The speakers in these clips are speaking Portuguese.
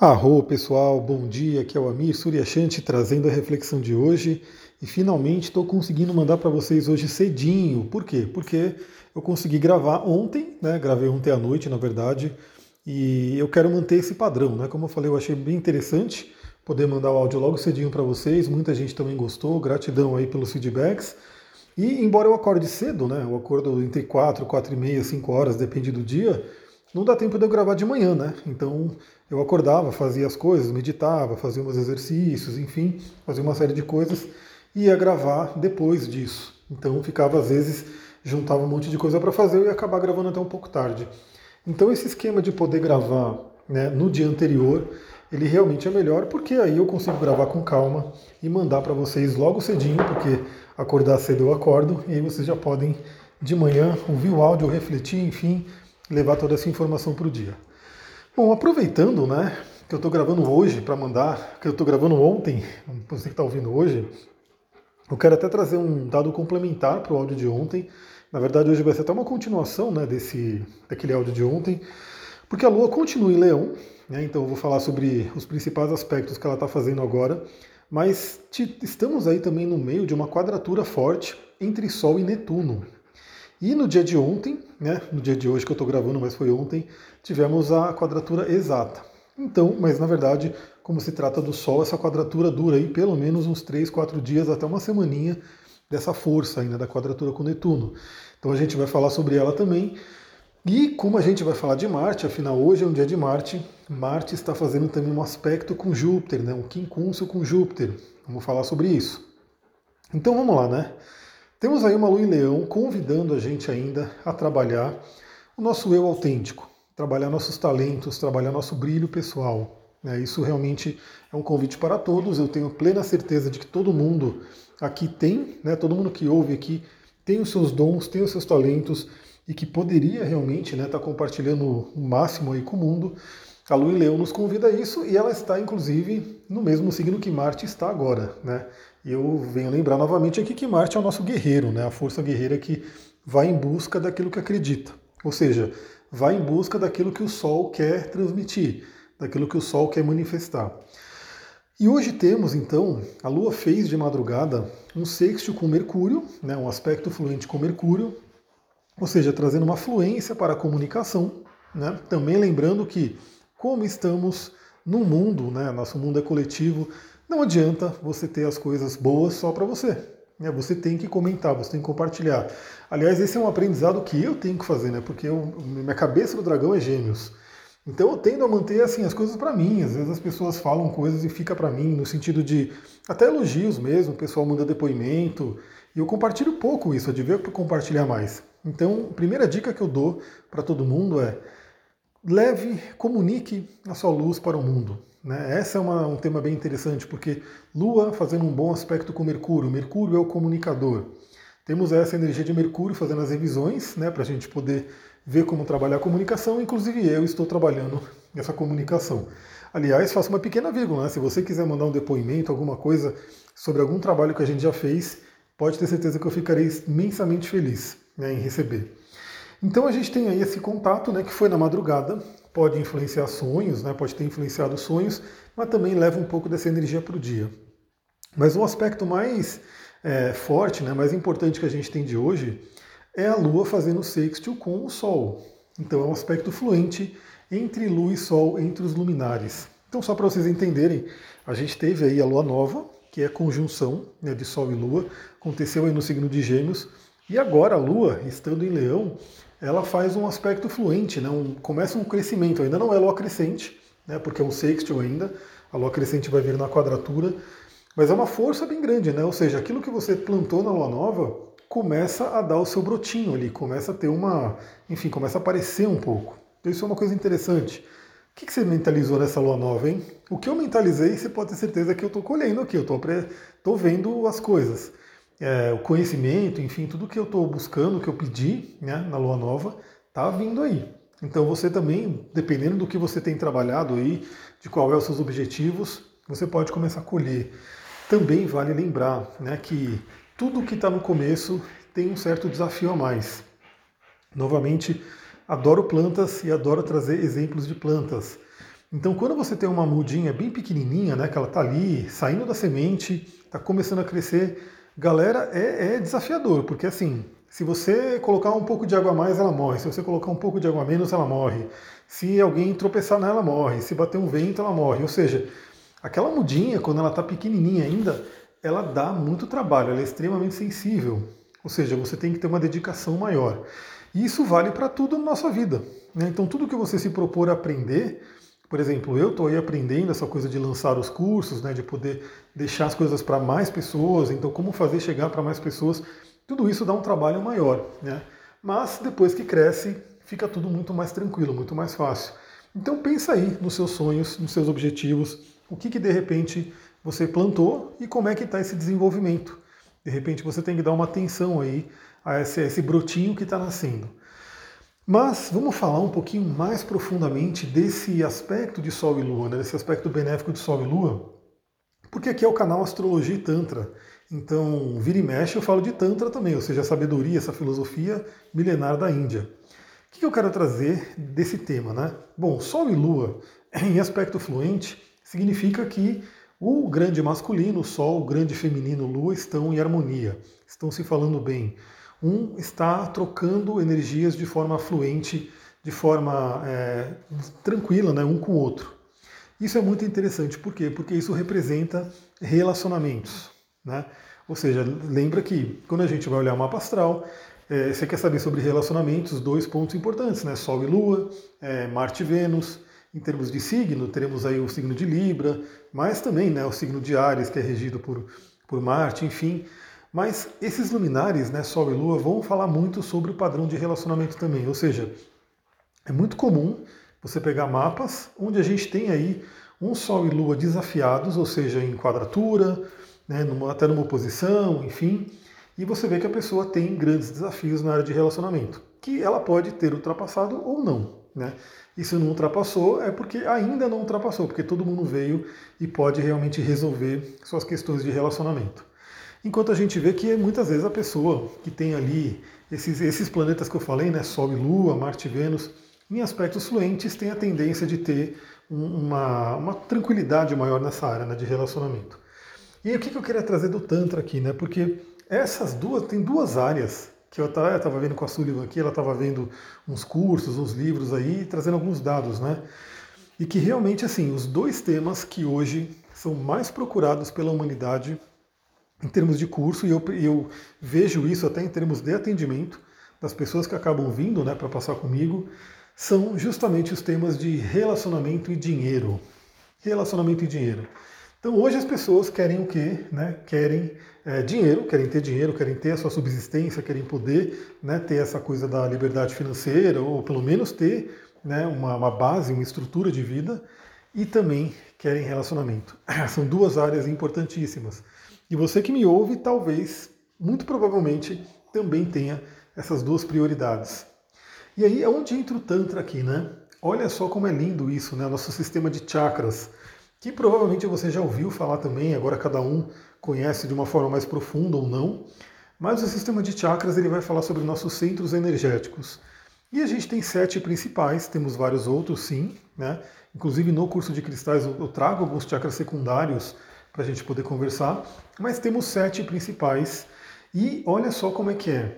Arro pessoal, bom dia, aqui é o Amir Suryashanti trazendo a reflexão de hoje e finalmente estou conseguindo mandar para vocês hoje cedinho. Por quê? Porque eu consegui gravar ontem, né? Gravei ontem à noite, na verdade, e eu quero manter esse padrão, né? Como eu falei, eu achei bem interessante poder mandar o áudio logo cedinho para vocês. Muita gente também gostou, gratidão aí pelos feedbacks. E embora eu acorde cedo, né? Eu acordo entre 4, 4 e meia, 5 horas, depende do dia não dá tempo de eu gravar de manhã, né? Então eu acordava, fazia as coisas, meditava, fazia uns exercícios, enfim, fazia uma série de coisas e ia gravar depois disso. Então ficava às vezes juntava um monte de coisa para fazer e acabar gravando até um pouco tarde. Então esse esquema de poder gravar né, no dia anterior, ele realmente é melhor porque aí eu consigo gravar com calma e mandar para vocês logo cedinho, porque acordar cedo eu acordo e aí vocês já podem de manhã ouvir o áudio, refletir, enfim, levar toda essa informação para o dia. Bom, aproveitando, né, que eu estou gravando hoje para mandar, que eu estou gravando ontem, você que está ouvindo hoje, eu quero até trazer um dado complementar para o áudio de ontem. Na verdade, hoje vai ser até uma continuação né, desse, daquele áudio de ontem, porque a Lua continua em Leão, né, então eu vou falar sobre os principais aspectos que ela está fazendo agora, mas estamos aí também no meio de uma quadratura forte entre Sol e Netuno. E no dia de ontem, né, no dia de hoje que eu estou gravando, mas foi ontem, tivemos a quadratura exata. Então, mas na verdade, como se trata do Sol, essa quadratura dura aí pelo menos uns 3, 4 dias, até uma semaninha dessa força ainda da quadratura com Netuno. Então a gente vai falar sobre ela também. E como a gente vai falar de Marte, afinal hoje é um dia de Marte, Marte está fazendo também um aspecto com Júpiter, né, um quincúncio com Júpiter. Vamos falar sobre isso. Então vamos lá, né? Temos aí uma lua em leão convidando a gente ainda a trabalhar o nosso eu autêntico, trabalhar nossos talentos, trabalhar nosso brilho pessoal. Né? Isso realmente é um convite para todos. Eu tenho plena certeza de que todo mundo aqui tem, né? todo mundo que ouve aqui tem os seus dons, tem os seus talentos e que poderia realmente estar né, tá compartilhando o máximo aí com o mundo. A Lua em Leão nos convida a isso e ela está, inclusive, no mesmo signo que Marte está agora. Né? Eu venho lembrar novamente aqui que Marte é o nosso guerreiro, né? a força guerreira que vai em busca daquilo que acredita. Ou seja, vai em busca daquilo que o Sol quer transmitir, daquilo que o Sol quer manifestar. E hoje temos, então, a Lua fez de madrugada um sexto com Mercúrio, né, um aspecto fluente com Mercúrio, ou seja, trazendo uma fluência para a comunicação. Né? Também lembrando que, como estamos no mundo, né, nosso mundo é coletivo, não adianta você ter as coisas boas só para você. Né? Você tem que comentar, você tem que compartilhar. Aliás, esse é um aprendizado que eu tenho que fazer, né? Porque eu, minha cabeça do dragão é gêmeos. Então eu tendo a manter assim as coisas para mim. Às vezes as pessoas falam coisas e fica para mim no sentido de até elogios mesmo. O pessoal manda depoimento e eu compartilho pouco isso. Eu devia compartilhar mais. Então, a primeira dica que eu dou para todo mundo é leve, comunique a sua luz para o mundo. Né? Essa é uma, um tema bem interessante, porque Lua fazendo um bom aspecto com Mercúrio. Mercúrio é o comunicador. Temos essa energia de Mercúrio fazendo as revisões, né, para a gente poder ver como trabalhar a comunicação. Inclusive eu estou trabalhando essa comunicação. Aliás, faço uma pequena vírgula. Né? Se você quiser mandar um depoimento, alguma coisa sobre algum trabalho que a gente já fez, pode ter certeza que eu ficarei imensamente feliz né, em receber. Então a gente tem aí esse contato, né, que foi na madrugada, pode influenciar sonhos, né, pode ter influenciado sonhos, mas também leva um pouco dessa energia para o dia. Mas o aspecto mais é, forte, né, mais importante que a gente tem de hoje é a Lua fazendo sextil com o Sol. Então é um aspecto fluente entre Lua e Sol, entre os luminares. Então só para vocês entenderem, a gente teve aí a Lua Nova, que é a conjunção né, de Sol e Lua, aconteceu aí no signo de Gêmeos, e agora a Lua, estando em Leão, ela faz um aspecto fluente, né? Um, começa um crescimento, ainda não é lua crescente, né? porque é um sextil ainda, a lua crescente vai vir na quadratura, mas é uma força bem grande, né? ou seja, aquilo que você plantou na lua nova começa a dar o seu brotinho ali, começa a ter uma, enfim, começa a aparecer um pouco. Isso é uma coisa interessante. O que você mentalizou nessa lua nova, hein? O que eu mentalizei, você pode ter certeza que eu estou colhendo aqui, eu estou vendo as coisas é, o conhecimento, enfim, tudo que eu estou buscando, que eu pedi né, na Lua Nova, está vindo aí. Então você também, dependendo do que você tem trabalhado aí, de qual é os seus objetivos, você pode começar a colher. Também vale lembrar né, que tudo que está no começo tem um certo desafio a mais. Novamente, adoro plantas e adoro trazer exemplos de plantas. Então, quando você tem uma mudinha bem pequenininha, né, que ela está ali, saindo da semente, está começando a crescer, galera, é, é, desafiador, porque assim, se você colocar um pouco de água a mais, ela morre. Se você colocar um pouco de água a menos, ela morre. Se alguém tropeçar nela, ela morre. Se bater um vento, ela morre. Ou seja, aquela mudinha, quando ela está pequenininha ainda, ela dá muito trabalho, ela é extremamente sensível. Ou seja, você tem que ter uma dedicação maior. E isso vale para tudo na nossa vida. Né? Então, tudo que você se propor a aprender, por exemplo, eu estou aí aprendendo essa coisa de lançar os cursos, né, de poder deixar as coisas para mais pessoas, então como fazer chegar para mais pessoas, tudo isso dá um trabalho maior. Né? Mas depois que cresce, fica tudo muito mais tranquilo, muito mais fácil. Então pensa aí nos seus sonhos, nos seus objetivos, o que, que de repente você plantou e como é que está esse desenvolvimento. De repente você tem que dar uma atenção aí a esse, a esse brotinho que está nascendo. Mas vamos falar um pouquinho mais profundamente desse aspecto de Sol e Lua, né, desse aspecto benéfico de Sol e Lua, porque aqui é o canal Astrologia e Tantra. Então, vira e mexe, eu falo de Tantra também, ou seja, a sabedoria, essa filosofia milenar da Índia. O que eu quero trazer desse tema? Né? Bom, Sol e Lua, em aspecto fluente, significa que o grande masculino, Sol, o grande feminino, Lua, estão em harmonia, estão se falando bem um está trocando energias de forma fluente, de forma é, tranquila, né, um com o outro. Isso é muito interessante, por quê? Porque isso representa relacionamentos. Né? Ou seja, lembra que quando a gente vai olhar o mapa astral, é, você quer saber sobre relacionamentos, dois pontos importantes, né? Sol e Lua, é, Marte e Vênus. Em termos de signo, teremos aí o signo de Libra, mas também né, o signo de Ares, que é regido por, por Marte, enfim. Mas esses luminares, né, Sol e Lua, vão falar muito sobre o padrão de relacionamento também. Ou seja, é muito comum você pegar mapas onde a gente tem aí um Sol e Lua desafiados, ou seja, em quadratura, né, numa, até numa oposição, enfim, e você vê que a pessoa tem grandes desafios na área de relacionamento, que ela pode ter ultrapassado ou não. Né? E se não ultrapassou, é porque ainda não ultrapassou, porque todo mundo veio e pode realmente resolver suas questões de relacionamento. Enquanto a gente vê que muitas vezes a pessoa que tem ali esses, esses planetas que eu falei, né, Sol e Lua, Marte e Vênus, em aspectos fluentes, tem a tendência de ter uma, uma tranquilidade maior nessa área né, de relacionamento. E o que, que eu queria trazer do Tantra aqui, né? Porque essas duas, tem duas áreas que eu estava vendo com a Sullivan aqui, ela estava vendo uns cursos, uns livros aí, trazendo alguns dados, né? E que realmente, assim, os dois temas que hoje são mais procurados pela humanidade em termos de curso, e eu, eu vejo isso até em termos de atendimento das pessoas que acabam vindo né, para passar comigo, são justamente os temas de relacionamento e dinheiro. Relacionamento e dinheiro. Então hoje as pessoas querem o quê? Né? Querem é, dinheiro, querem ter dinheiro, querem ter a sua subsistência, querem poder né, ter essa coisa da liberdade financeira, ou pelo menos ter né, uma, uma base, uma estrutura de vida, e também querem relacionamento. São duas áreas importantíssimas. E você que me ouve, talvez, muito provavelmente, também tenha essas duas prioridades. E aí é onde entra o Tantra aqui, né? Olha só como é lindo isso, né? Nosso sistema de chakras, que provavelmente você já ouviu falar também, agora cada um conhece de uma forma mais profunda ou não. Mas o sistema de chakras ele vai falar sobre nossos centros energéticos. E a gente tem sete principais, temos vários outros sim, né? Inclusive no curso de cristais eu trago alguns chakras secundários para a gente poder conversar, mas temos sete principais e olha só como é que é.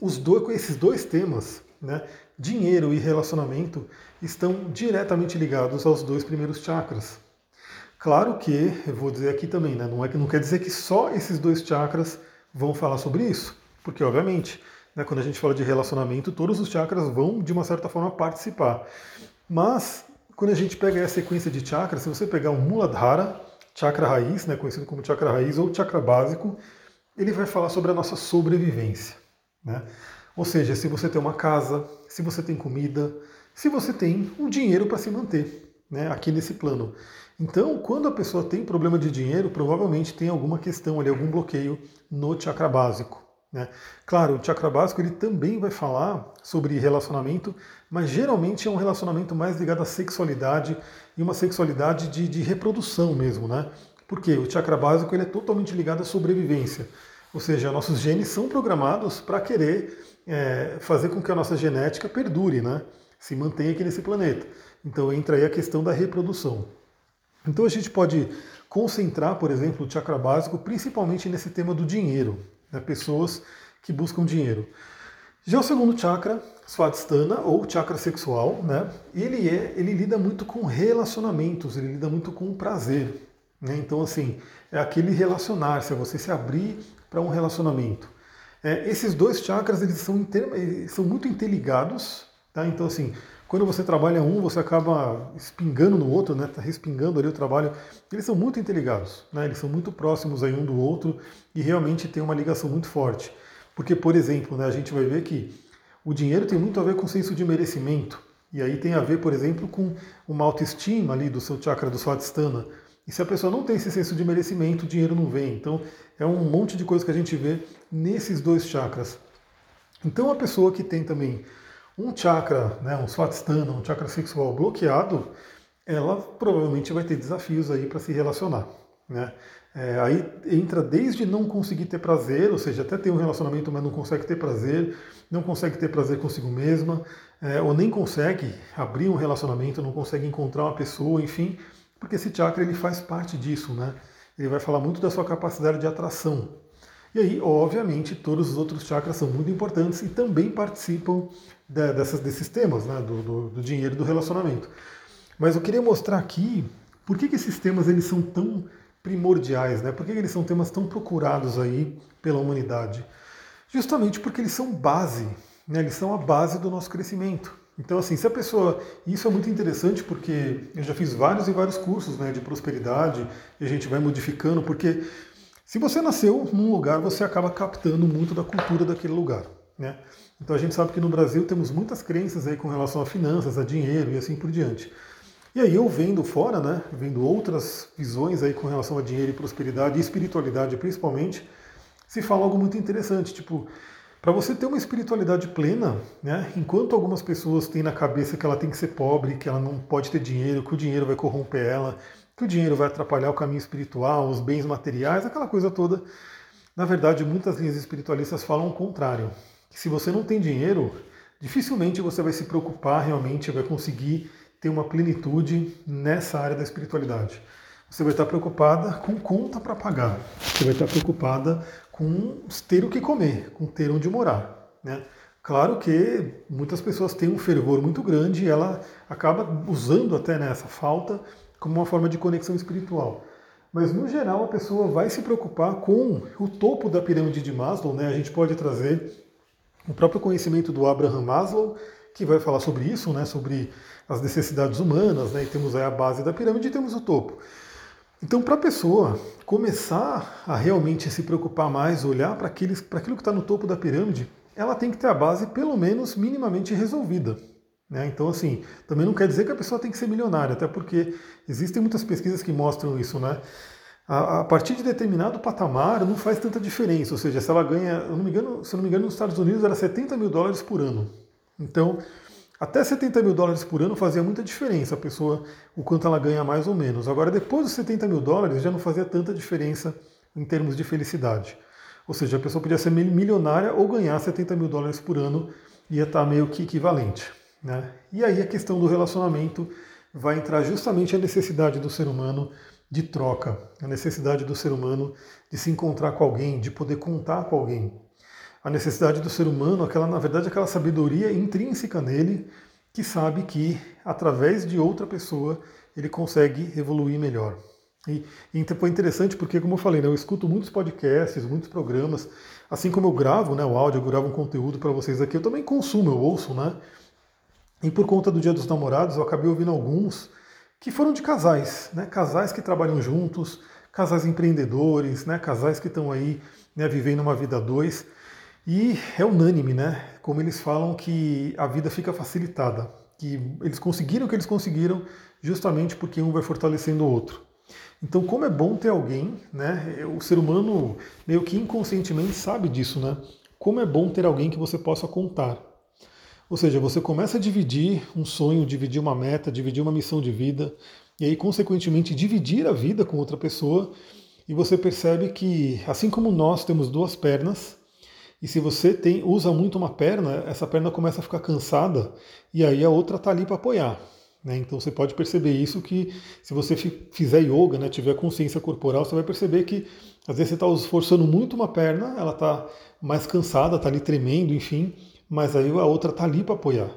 Os dois, esses dois temas, né, dinheiro e relacionamento, estão diretamente ligados aos dois primeiros chakras. Claro que, eu vou dizer aqui também, né, não, é, não quer dizer que só esses dois chakras vão falar sobre isso, porque obviamente, né, quando a gente fala de relacionamento, todos os chakras vão de uma certa forma participar. Mas quando a gente pega a sequência de chakras, se você pegar um Muladhara, chakra raiz, né, conhecido como chakra raiz ou chakra básico, ele vai falar sobre a nossa sobrevivência. Né? Ou seja, se você tem uma casa, se você tem comida, se você tem um dinheiro para se manter né, aqui nesse plano. Então, quando a pessoa tem problema de dinheiro, provavelmente tem alguma questão ali, algum bloqueio no chakra básico. Né? Claro, o chakra básico ele também vai falar sobre relacionamento, mas geralmente é um relacionamento mais ligado à sexualidade e uma sexualidade de, de reprodução mesmo, né? Porque o chakra básico ele é totalmente ligado à sobrevivência, ou seja, nossos genes são programados para querer é, fazer com que a nossa genética perdure, né? Se mantenha aqui nesse planeta. Então entra aí a questão da reprodução. Então a gente pode concentrar, por exemplo, o chakra básico principalmente nesse tema do dinheiro, né? pessoas que buscam dinheiro. Já o segundo chakra, Swadhisthana, ou chakra sexual, né? ele, é, ele lida muito com relacionamentos, ele lida muito com prazer. Né? Então, assim, é aquele relacionar-se, é você se abrir para um relacionamento. É, esses dois chakras eles são, eles são muito interligados, tá? Então, assim, quando você trabalha um, você acaba espingando no outro, né? Tá respingando ali o trabalho. Eles são muito interligados, né? Eles são muito próximos aí um do outro e realmente tem uma ligação muito forte. Porque, por exemplo, né, a gente vai ver que o dinheiro tem muito a ver com o senso de merecimento. E aí tem a ver, por exemplo, com uma autoestima ali do seu chakra do Swadhisthana. E se a pessoa não tem esse senso de merecimento, o dinheiro não vem. Então, é um monte de coisa que a gente vê nesses dois chakras. Então, a pessoa que tem também um chakra, né, um swadhisthana, um chakra sexual bloqueado, ela provavelmente vai ter desafios aí para se relacionar. Né? É, aí entra desde não conseguir ter prazer, ou seja, até ter um relacionamento, mas não consegue ter prazer, não consegue ter prazer consigo mesma, é, ou nem consegue abrir um relacionamento, não consegue encontrar uma pessoa, enfim, porque esse chakra ele faz parte disso, né? Ele vai falar muito da sua capacidade de atração. E aí, obviamente, todos os outros chakras são muito importantes e também participam de, dessas, desses temas, né? Do, do, do, dinheiro e do relacionamento. Mas eu queria mostrar aqui por que, que esses temas eles são tão primordiais, né? Por que, eles são temas tão procurados aí pela humanidade? Justamente porque eles são base, né? Eles são a base do nosso crescimento. Então, assim, se a pessoa. Isso é muito interessante porque eu já fiz vários e vários cursos né, de prosperidade e a gente vai modificando, porque se você nasceu num lugar, você acaba captando muito da cultura daquele lugar. Né? Então a gente sabe que no Brasil temos muitas crenças aí com relação a finanças, a dinheiro e assim por diante. E aí eu vendo fora, né, vendo outras visões aí com relação a dinheiro e prosperidade e espiritualidade principalmente, se fala algo muito interessante, tipo, para você ter uma espiritualidade plena, né, enquanto algumas pessoas têm na cabeça que ela tem que ser pobre, que ela não pode ter dinheiro, que o dinheiro vai corromper ela, que o dinheiro vai atrapalhar o caminho espiritual, os bens materiais, aquela coisa toda. Na verdade, muitas linhas espiritualistas falam o contrário. Que se você não tem dinheiro, dificilmente você vai se preocupar realmente, vai conseguir ter uma plenitude nessa área da espiritualidade. Você vai estar preocupada com conta para pagar. Você vai estar preocupada com ter o que comer, com ter onde morar. Né? Claro que muitas pessoas têm um fervor muito grande e ela acaba usando até né, falta como uma forma de conexão espiritual. Mas no geral a pessoa vai se preocupar com o topo da pirâmide de Maslow, né? A gente pode trazer o próprio conhecimento do Abraham Maslow, que vai falar sobre isso, né? Sobre as necessidades humanas, né? E temos aí a base da pirâmide e temos o topo. Então, para a pessoa começar a realmente se preocupar mais, olhar para aquilo que está no topo da pirâmide, ela tem que ter a base pelo menos minimamente resolvida. Né? Então, assim, também não quer dizer que a pessoa tem que ser milionária, até porque existem muitas pesquisas que mostram isso, né? A, partir de determinado patamar não faz tanta diferença, ou seja, se ela ganha, eu não me engano, se eu não me engano, nos Estados Unidos era 70 mil dólares por ano. Então, até 70 mil dólares por ano fazia muita diferença a pessoa, o quanto ela ganha mais ou menos. Agora, depois dos 70 mil dólares, já não fazia tanta diferença em termos de felicidade. Ou seja, a pessoa podia ser milionária ou ganhar 70 mil dólares por ano, ia estar meio que equivalente. Né? E aí a questão do relacionamento vai entrar justamente a necessidade do ser humano de troca, a necessidade do ser humano de se encontrar com alguém, de poder contar com alguém a necessidade do ser humano, aquela na verdade aquela sabedoria intrínseca nele que sabe que através de outra pessoa ele consegue evoluir melhor. E, e então foi interessante porque, como eu falei, né, eu escuto muitos podcasts, muitos programas, assim como eu gravo né, o áudio, eu gravo um conteúdo para vocês aqui, eu também consumo, eu ouço, né? E por conta do Dia dos Namorados, eu acabei ouvindo alguns que foram de casais, né? Casais que trabalham juntos, casais empreendedores, né? Casais que estão aí né, vivendo uma vida a dois. E é unânime, né? Como eles falam que a vida fica facilitada, que eles conseguiram o que eles conseguiram justamente porque um vai fortalecendo o outro. Então, como é bom ter alguém, né? O ser humano meio que inconscientemente sabe disso, né? Como é bom ter alguém que você possa contar. Ou seja, você começa a dividir um sonho, dividir uma meta, dividir uma missão de vida, e aí, consequentemente, dividir a vida com outra pessoa, e você percebe que, assim como nós temos duas pernas, e se você tem, usa muito uma perna, essa perna começa a ficar cansada e aí a outra está ali para apoiar. Né? Então você pode perceber isso que se você fizer yoga, né, tiver consciência corporal, você vai perceber que às vezes você está esforçando muito uma perna, ela está mais cansada, está ali tremendo, enfim, mas aí a outra está ali para apoiar.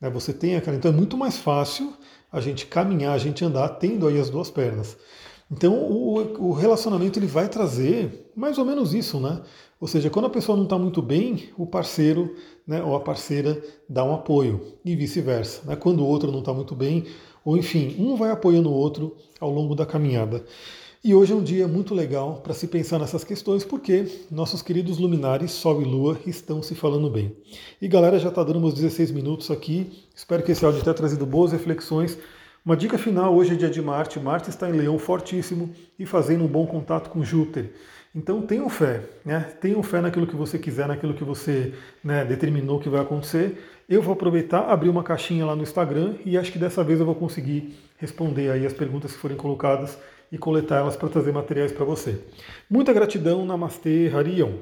Né? Você tem aquela. Então é muito mais fácil a gente caminhar, a gente andar tendo aí as duas pernas. Então o, o relacionamento ele vai trazer mais ou menos isso, né? Ou seja, quando a pessoa não está muito bem, o parceiro né, ou a parceira dá um apoio e vice-versa. Né? Quando o outro não está muito bem, ou enfim, um vai apoiando o outro ao longo da caminhada. E hoje é um dia muito legal para se pensar nessas questões, porque nossos queridos luminares, Sol e Lua, estão se falando bem. E galera, já está dando meus 16 minutos aqui. Espero que esse áudio tenha trazido boas reflexões. Uma dica final, hoje é dia de Marte. Marte está em Leão fortíssimo e fazendo um bom contato com Júpiter. Então tenham fé, né? tenham fé naquilo que você quiser, naquilo que você né, determinou que vai acontecer. Eu vou aproveitar, abrir uma caixinha lá no Instagram e acho que dessa vez eu vou conseguir responder aí as perguntas que forem colocadas e coletar elas para trazer materiais para você. Muita gratidão, Namastê, Harion.